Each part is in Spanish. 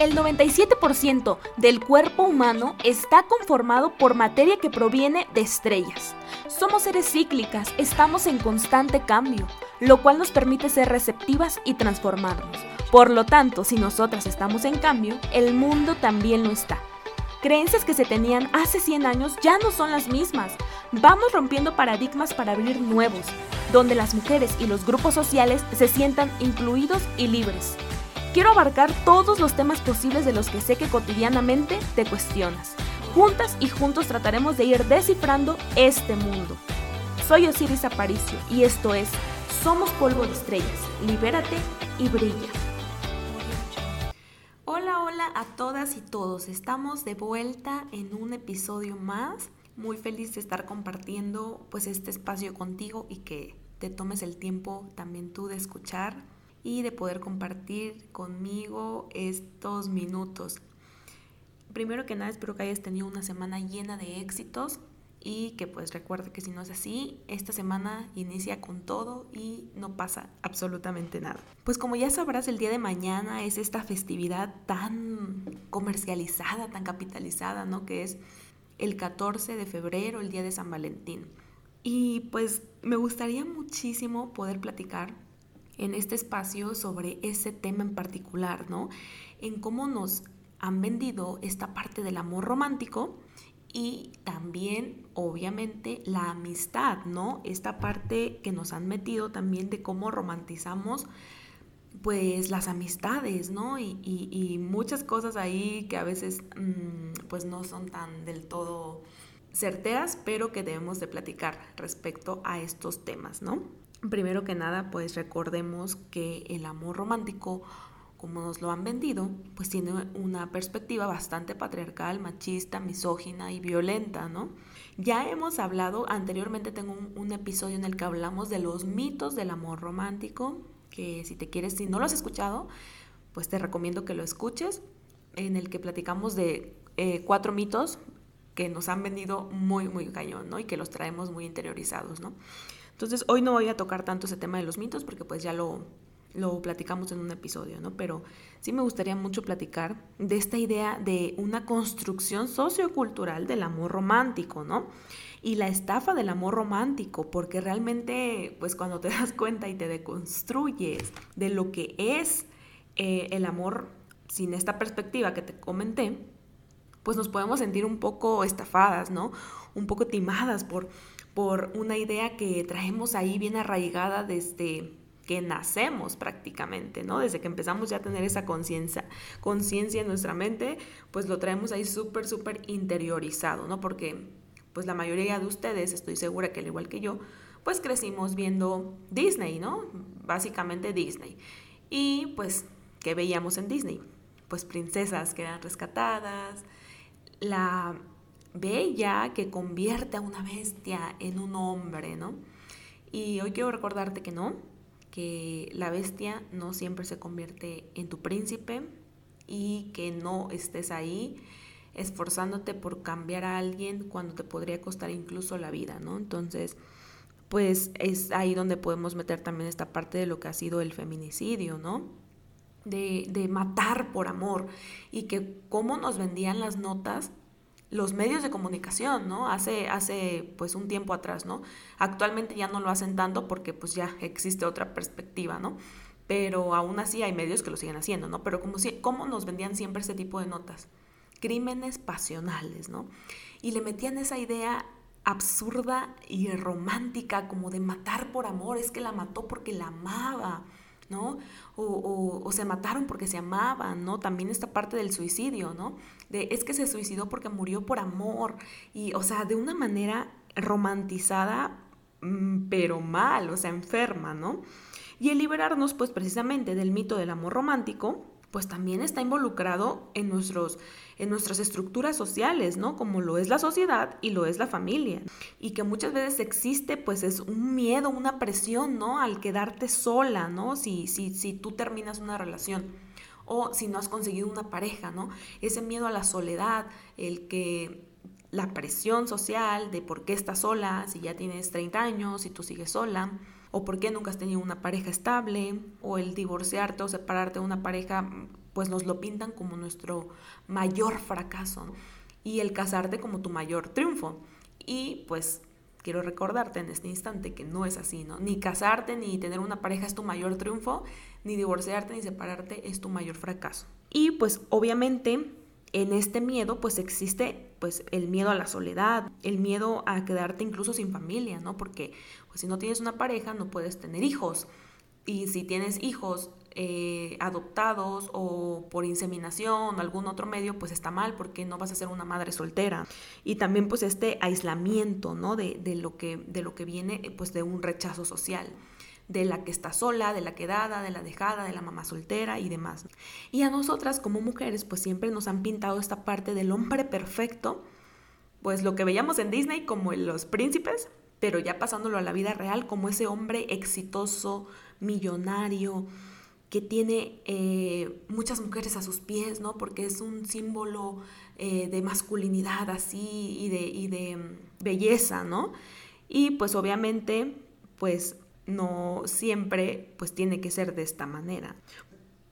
El 97% del cuerpo humano está conformado por materia que proviene de estrellas. Somos seres cíclicas, estamos en constante cambio, lo cual nos permite ser receptivas y transformarnos. Por lo tanto, si nosotras estamos en cambio, el mundo también lo está. Creencias que se tenían hace 100 años ya no son las mismas. Vamos rompiendo paradigmas para abrir nuevos, donde las mujeres y los grupos sociales se sientan incluidos y libres. Quiero abarcar todos los temas posibles de los que sé que cotidianamente te cuestionas. Juntas y juntos trataremos de ir descifrando este mundo. Soy Osiris Aparicio y esto es Somos Polvo de Estrellas. Libérate y brilla. Hola, hola a todas y todos. Estamos de vuelta en un episodio más. Muy feliz de estar compartiendo pues este espacio contigo y que te tomes el tiempo también tú de escuchar y de poder compartir conmigo estos minutos. Primero que nada, espero que hayas tenido una semana llena de éxitos y que pues recuerde que si no es así, esta semana inicia con todo y no pasa absolutamente nada. Pues como ya sabrás, el día de mañana es esta festividad tan comercializada, tan capitalizada, ¿no? Que es el 14 de febrero, el día de San Valentín. Y pues me gustaría muchísimo poder platicar en este espacio sobre ese tema en particular, ¿no? En cómo nos han vendido esta parte del amor romántico y también, obviamente, la amistad, ¿no? Esta parte que nos han metido también de cómo romantizamos pues las amistades, ¿no? Y, muchas cosas ahí que a veces mm, pues no son tan del todo certeras, pero que debemos de platicar respecto a estos temas, ¿no? Primero que nada, pues recordemos que el amor romántico, como nos lo han vendido, pues tiene una perspectiva bastante patriarcal, machista, misógina y violenta, ¿no? Ya hemos hablado, anteriormente tengo un, episodio en el que hablamos de los mitos del amor romántico, que si te quieres, si no lo has escuchado, pues te recomiendo que lo escuches, en el que platicamos de eh, cuatro mitos que nos han vendido muy, muy cañón, ¿no? Y que los traemos muy interiorizados, ¿no? Entonces, hoy no voy a tocar tanto ese tema de los mitos porque pues ya lo, lo platicamos en un episodio, ¿no? Pero sí me gustaría mucho platicar de esta idea de una construcción sociocultural del amor romántico, ¿no? Y la estafa del amor romántico, porque realmente, pues cuando te das cuenta y te deconstruyes de lo que es eh, el amor sin esta perspectiva que te comenté, pues nos podemos sentir un poco estafadas, ¿no? Un poco timadas por por una idea que traemos ahí bien arraigada desde que nacemos prácticamente, ¿no? Desde que empezamos ya a tener esa conciencia, conciencia en nuestra mente, pues lo traemos ahí súper, súper interiorizado, ¿no? Porque pues la mayoría de ustedes, estoy segura que al igual que yo, pues crecimos viendo Disney, ¿no? Básicamente Disney. Y pues, ¿qué veíamos en Disney? Pues princesas que eran rescatadas, la bella que convierte a una bestia en un hombre, ¿no? Y hoy quiero recordarte que no, que la bestia no siempre se convierte en tu príncipe y que no estés ahí esforzándote por cambiar a alguien cuando te podría costar incluso la vida, ¿no? Entonces, pues es ahí donde podemos meter también esta parte de lo que ha sido el feminicidio, ¿no? De, de matar por amor y que cómo nos vendían las notas los medios de comunicación, ¿no? Hace, hace pues un tiempo atrás, ¿no? Actualmente ya no lo hacen tanto porque pues ya existe otra perspectiva, ¿no? Pero aún así hay medios que lo siguen haciendo, ¿no? Pero como si, ¿cómo nos vendían siempre ese tipo de notas? Crímenes pasionales, ¿no? Y le metían esa idea absurda y romántica como de matar por amor, es que la mató porque la amaba. ¿No? O, se mataron porque se amaban, ¿no? También esta parte del suicidio, ¿no? De es que se suicidó porque murió por amor y, o sea, de una manera romantizada, mm, pero mal, o sea, enferma, ¿no? Y el liberarnos, pues precisamente del mito del amor romántico, pues también está involucrado en, nuestros, en nuestras estructuras sociales, ¿no? Como lo es la sociedad y lo es la familia. Y que muchas veces existe, pues es un miedo, una presión, ¿no? Al quedarte sola, ¿no? Si, si, si tú terminas una relación o si no has conseguido una pareja, ¿no? Ese miedo a la soledad, el que la presión social de por qué estás sola, si ya tienes 30 años, y tú sigues sola, o por qué nunca has tenido una pareja estable, o el divorciarte o separarte de una pareja pues nos lo pintan como nuestro mayor fracaso y el casarte como tu mayor triunfo. Y pues quiero recordarte en este instante que no es así, ¿no? Ni casarte ni tener una pareja es tu mayor triunfo, ni divorciarte ni separarte es tu mayor fracaso. Y pues obviamente en este miedo pues existe pues el miedo a la soledad, el miedo a quedarte incluso sin familia, ¿no? Porque pues, si no tienes una pareja no puedes tener hijos. Y si tienes hijos eh, adoptados o por inseminación o algún otro medio, pues está mal porque no vas a ser una madre soltera. Y también pues este aislamiento, ¿no? De, de lo, que, de lo que viene pues de un rechazo social de la que está sola, de la quedada, de la dejada, de la mamá soltera y demás. Y a nosotras como mujeres pues siempre nos han pintado esta parte del hombre perfecto, pues lo que veíamos en Disney como en los príncipes, pero ya pasándolo a la vida real como ese hombre exitoso, millonario, que tiene eh, muchas mujeres a sus pies, ¿no? Porque es un símbolo eh, de masculinidad así y de, y de mm, belleza, ¿no? Y pues obviamente, pues no siempre pues tiene que ser de esta manera.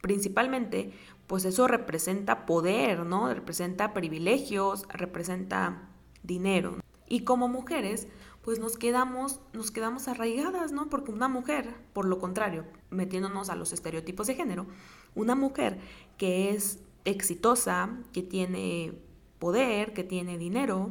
Principalmente, pues eso representa poder, ¿no? Representa privilegios, representa dinero. Y como mujeres, pues nos quedamos, nos quedamos arraigadas, ¿no? Porque una mujer, por lo contrario, metiéndonos a los estereotipos de género, una mujer que es exitosa, que tiene poder, que tiene dinero,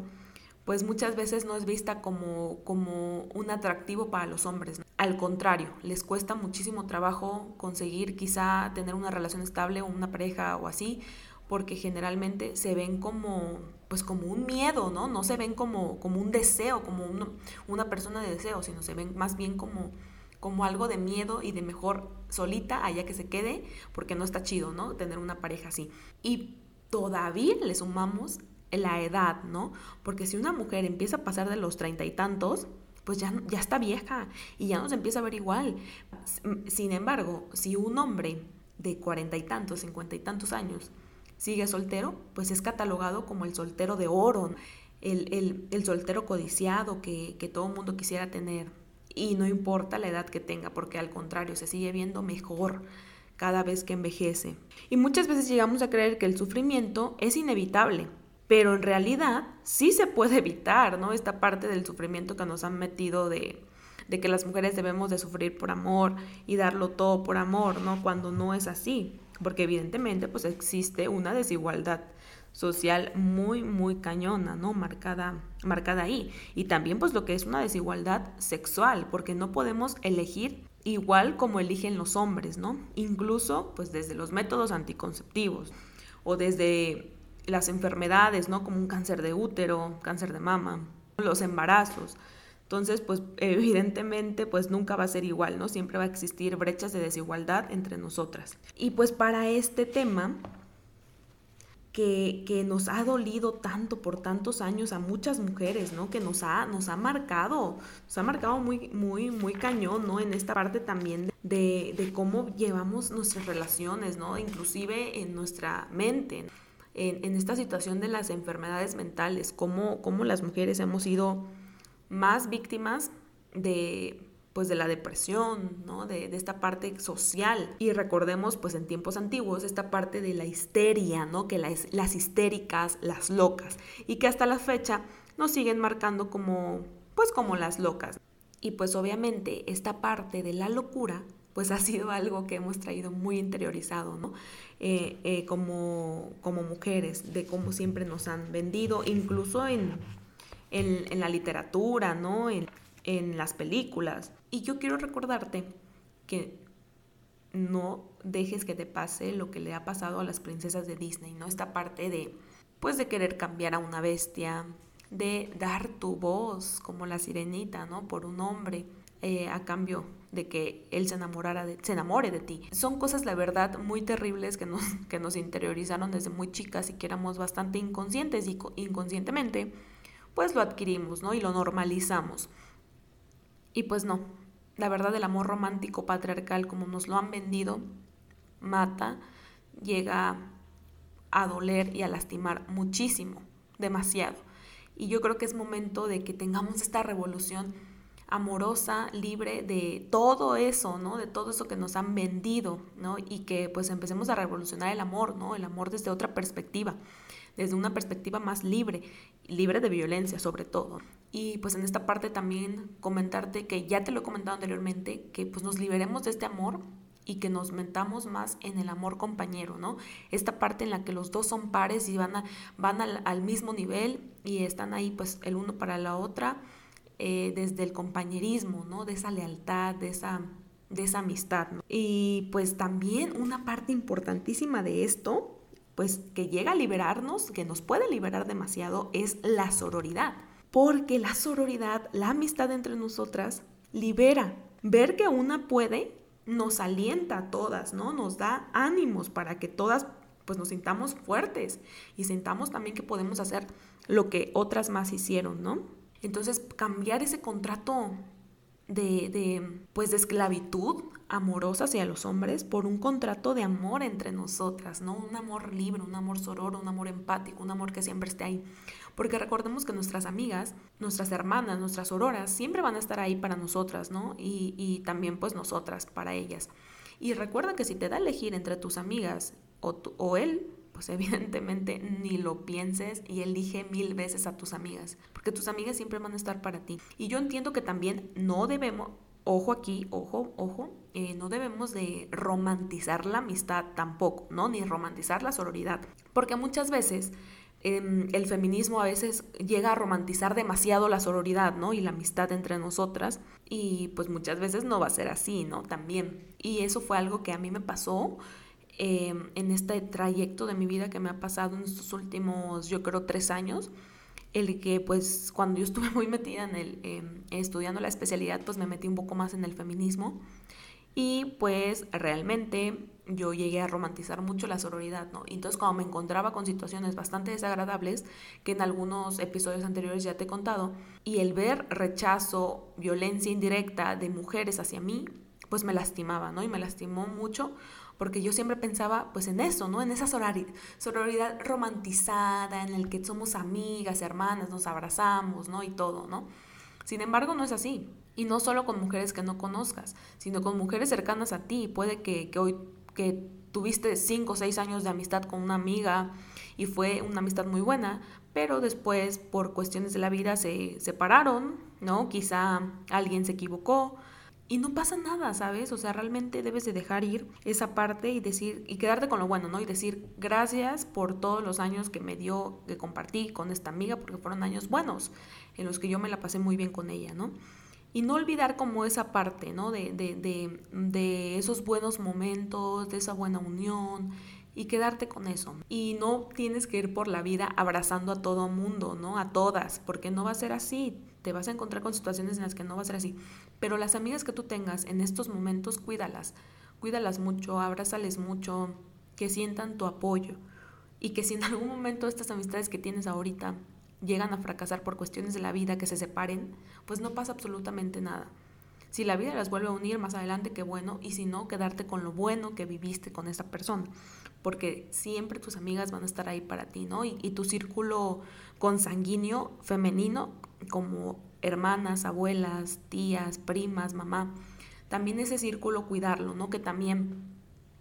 pues muchas veces no es vista como, como un atractivo para los hombres. Al contrario, les cuesta muchísimo trabajo conseguir quizá tener una relación estable o una pareja o así, porque generalmente se ven como pues como un miedo, ¿no? No se ven como, como un deseo, como una persona de deseo, sino se ven más bien como, como algo de miedo y de mejor solita allá que se quede, porque no está chido, ¿no? Tener una pareja así. Y todavía le sumamos la edad, ¿no? Porque si una mujer empieza a pasar de los treinta y tantos, pues ya, ya está vieja y ya no se empieza a ver igual. Sin embargo, si un hombre de cuarenta y tantos, cincuenta y tantos años sigue soltero, pues es catalogado como el soltero de oro, el, soltero codiciado que, que todo el mundo quisiera tener. Y no importa la edad que tenga, porque al contrario, se sigue viendo mejor cada vez que envejece. Y muchas veces llegamos a creer que el sufrimiento es inevitable, pero en realidad sí se puede evitar, ¿no? Esta parte del sufrimiento que nos han metido de, de que las mujeres debemos de sufrir por amor y darlo todo por amor, ¿no? Cuando no es así, porque evidentemente pues existe una desigualdad social muy, muy cañona, ¿no? Marcada, marcada ahí. Y también pues lo que es una desigualdad sexual, porque no podemos elegir igual como eligen los hombres, ¿no? Incluso pues desde los métodos anticonceptivos o desde las enfermedades, ¿no? Como un cáncer de útero, cáncer de mama, los embarazos. Entonces, pues evidentemente, pues nunca va a ser igual, ¿no? Siempre va a existir brechas de desigualdad entre nosotras. Y pues para este tema, que, que, nos ha dolido tanto por tantos años a muchas mujeres, ¿no? Que nos ha, nos ha marcado, nos ha marcado muy, muy, muy cañón, ¿no? En esta parte también de, de cómo llevamos nuestras relaciones, ¿no? Inclusive en nuestra mente en, esta situación de las enfermedades mentales, cómo, cómo las mujeres hemos sido más víctimas de pues de la depresión, ¿no? De, esta parte social. Y recordemos, pues en tiempos antiguos, esta parte de la histeria, ¿no? Que las, las histéricas, las locas, y que hasta la fecha nos siguen marcando como, pues como las locas. Y pues obviamente esta parte de la locura pues ha sido algo que hemos traído muy interiorizado, ¿no? Eh, eh, como, como, mujeres, de cómo siempre nos han vendido, incluso en, en, la literatura, ¿no? En, en las películas. Y yo quiero recordarte que no dejes que te pase lo que le ha pasado a las princesas de Disney, ¿no? Esta parte de, pues, de querer cambiar a una bestia, de dar tu voz como la sirenita, ¿no? Por un hombre eh, a cambio de que él se enamorara de, se enamore de ti. Son cosas, la verdad, muy terribles que nos, que nos interiorizaron desde muy chicas y que éramos bastante inconscientes y inconscientemente, pues lo adquirimos, ¿no? Y lo normalizamos. Y pues no, la verdad el amor romántico patriarcal como nos lo han vendido, mata, llega a doler y a lastimar muchísimo, demasiado. Y yo creo que es momento de que tengamos esta revolución amorosa, libre de todo eso, ¿no? De todo eso que nos han vendido, ¿no? Y que pues empecemos a revolucionar el amor, ¿no? El amor desde otra perspectiva, desde una perspectiva más libre, libre de violencia sobre todo. Y pues en esta parte también comentarte que ya te lo he comentado anteriormente, que pues nos liberemos de este amor y que nos mentamos más en el amor compañero, ¿no? Esta parte en la que los dos son pares y van, a, van al, al mismo nivel y están ahí pues el uno para la otra eh, desde el compañerismo, ¿no? De esa lealtad, de esa, de esa amistad. Y pues también una parte importantísima de esto, pues que llega a liberarnos, que nos puede liberar demasiado, es la sororidad. Porque la sororidad, la amistad entre nosotras, libera. Ver que una puede nos alienta a todas, ¿no? Nos da ánimos para que todas pues nos sintamos fuertes y sintamos también que podemos hacer lo que otras más hicieron, ¿no? Entonces, cambiar ese contrato de, pues de esclavitud amorosa hacia los hombres por un contrato de amor entre nosotras, ¿no? Un amor libre, un amor sororo, un amor empático, un amor que siempre esté ahí. Porque recordemos que nuestras amigas, nuestras hermanas, nuestras sororas, siempre van a estar ahí para nosotras, ¿no? Y, también pues nosotras para ellas. Y recuerda que si te da a elegir entre tus amigas o, o él, pues evidentemente ni lo pienses y elige mil veces a tus amigas, porque tus amigas siempre van a estar para ti. Y yo entiendo que también no debemos, ojo aquí, ojo, ojo, eh, no debemos de romantizar la amistad tampoco, ¿no? Ni romantizar la sororidad, porque muchas veces em, el feminismo a veces llega a romantizar demasiado la sororidad, ¿no? Y la amistad entre nosotras, y pues muchas veces no va a ser así, ¿no? También. Y eso fue algo que a mí me pasó Em, en este trayecto de mi vida que me ha pasado en estos últimos, yo creo, tres años, el que pues cuando yo estuve muy metida en el, em, estudiando la especialidad, pues me metí un poco más en el feminismo y pues realmente yo llegué a romantizar mucho la sororidad, ¿no? Entonces cuando me encontraba con situaciones bastante desagradables, que en algunos episodios anteriores ya te he contado, y el ver rechazo, violencia indirecta de mujeres hacia mí, pues me lastimaba, ¿no? Y me lastimó mucho porque yo siempre pensaba pues en eso, ¿no? En esa sororidad romantizada, en el que somos amigas, hermanas, nos abrazamos, ¿no? Y todo, ¿no? Sin embargo, no es así. Y no solo con mujeres que no conozcas, sino con mujeres cercanas a ti. Puede que, hoy que tuviste cinco o seis años de amistad con una amiga y fue una amistad muy buena, pero después por cuestiones de la vida se separaron, ¿no? Quizá alguien se equivocó, y no pasa nada, ¿sabes? O sea, realmente debes de dejar ir esa parte y decir, y quedarte con lo bueno, ¿no? Y decir, gracias por todos los años que me dio, que compartí con esta amiga, porque fueron años buenos, en los que yo me la pasé muy bien con ella, ¿no? Y no olvidar como esa parte, ¿no? De, de, de, de esos buenos momentos, de esa buena unión, y quedarte con eso. Y no tienes que ir por la vida abrazando a todo mundo, ¿no? A todas, porque no va a ser así. Te vas a encontrar con situaciones en las que no va a ser así. Pero las amigas que tú tengas en estos momentos, cuídalas. Cuídalas mucho, abrázales mucho, que sientan tu apoyo. Y que si en algún momento estas amistades que tienes ahorita llegan a fracasar por cuestiones de la vida, que se separen, pues no pasa absolutamente nada. Si la vida las vuelve a unir más adelante, qué bueno, y si no, quedarte con lo bueno que viviste con esa persona porque siempre tus amigas van a estar ahí para ti, ¿no? Y, tu círculo consanguíneo femenino, como hermanas, abuelas, tías, primas, mamá, también ese círculo cuidarlo, ¿no? Que también,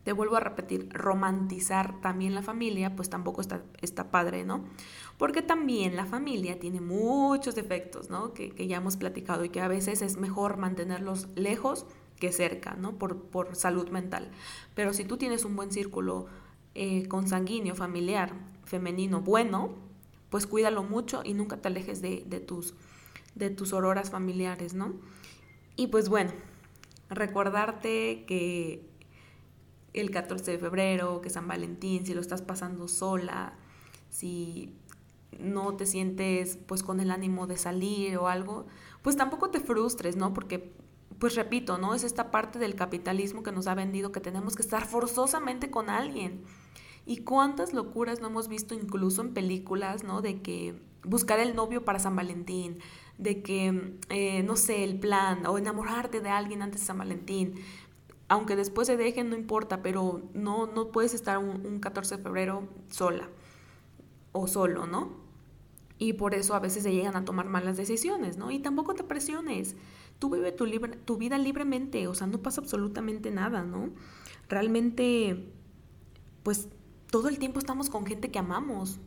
te vuelvo a repetir, romantizar también la familia, pues tampoco está, está padre, ¿no? Porque también la familia tiene muchos defectos, ¿no? Que, que ya hemos platicado y que a veces es mejor mantenerlos lejos que cerca, ¿no? Por, por salud mental. Pero si tú tienes un buen círculo eh, consanguíneo, familiar, femenino, bueno, pues cuídalo mucho y nunca te alejes de, tus, de tus auroras familiares, ¿no? Y pues bueno, recordarte que el 14 de febrero, que San Valentín, si lo estás pasando sola, si no te sientes pues con el ánimo de salir o algo, pues tampoco te frustres, ¿no? Porque pues repito, ¿no? Es esta parte del capitalismo que nos ha vendido que tenemos que estar forzosamente con alguien. Y cuántas locuras no hemos visto incluso en películas, ¿no? De que buscar el novio para San Valentín, de que, eh, no sé, el plan, o enamorarte de alguien antes de San Valentín. Aunque después se dejen, no importa, pero no, no puedes estar un, un 14 de febrero sola o solo, ¿no? Y por eso a veces se llegan a tomar malas decisiones, ¿no? Y tampoco te presiones tú vive tu, tu vida libremente, o sea, no pasa absolutamente nada, ¿no? Realmente, pues todo el tiempo estamos con gente que amamos,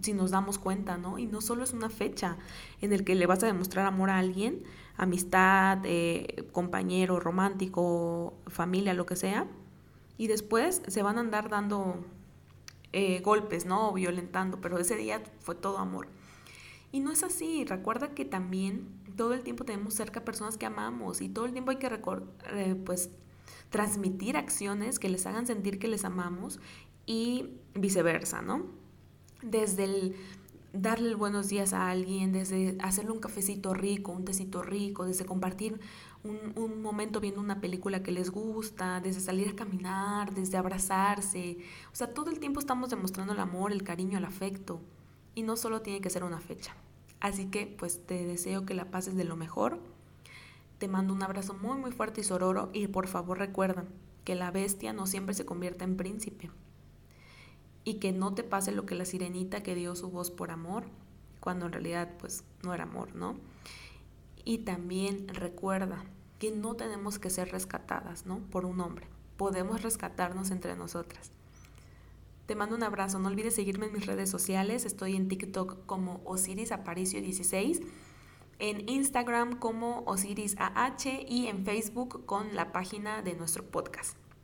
si nos damos cuenta, ¿no? Y no solo es una fecha en el que le vas a demostrar amor a alguien, amistad, eh, compañero, romántico, familia, lo que sea, y después se van a andar dando eh, golpes, ¿no? O violentando, pero ese día fue todo amor. Y no es así, recuerda que también todo el tiempo tenemos cerca personas que amamos y todo el tiempo hay que pues transmitir acciones que les hagan sentir que les amamos y viceversa, ¿no? Desde el darle buenos días a alguien, desde hacerle un cafecito rico, un tecito rico, desde compartir un, momento viendo una película que les gusta, desde salir a caminar, desde abrazarse. O sea, todo el tiempo estamos demostrando el amor, el cariño, el afecto. Y no solo tiene que ser una fecha. Así que pues te deseo que la pases de lo mejor. Te mando un abrazo muy muy fuerte y sororo y por favor recuerda que la bestia no siempre se convierte en príncipe y que no te pase lo que la sirenita que dio su voz por amor, cuando en realidad pues no era amor, ¿no? Y también recuerda que no tenemos que ser rescatadas, ¿no? Por un hombre. Podemos rescatarnos entre nosotras. Te mando un abrazo. No olvides seguirme en mis redes sociales. Estoy en TikTok como Osiris Aparicio 16, en Instagram como Osiris AH y en Facebook con la página de nuestro podcast.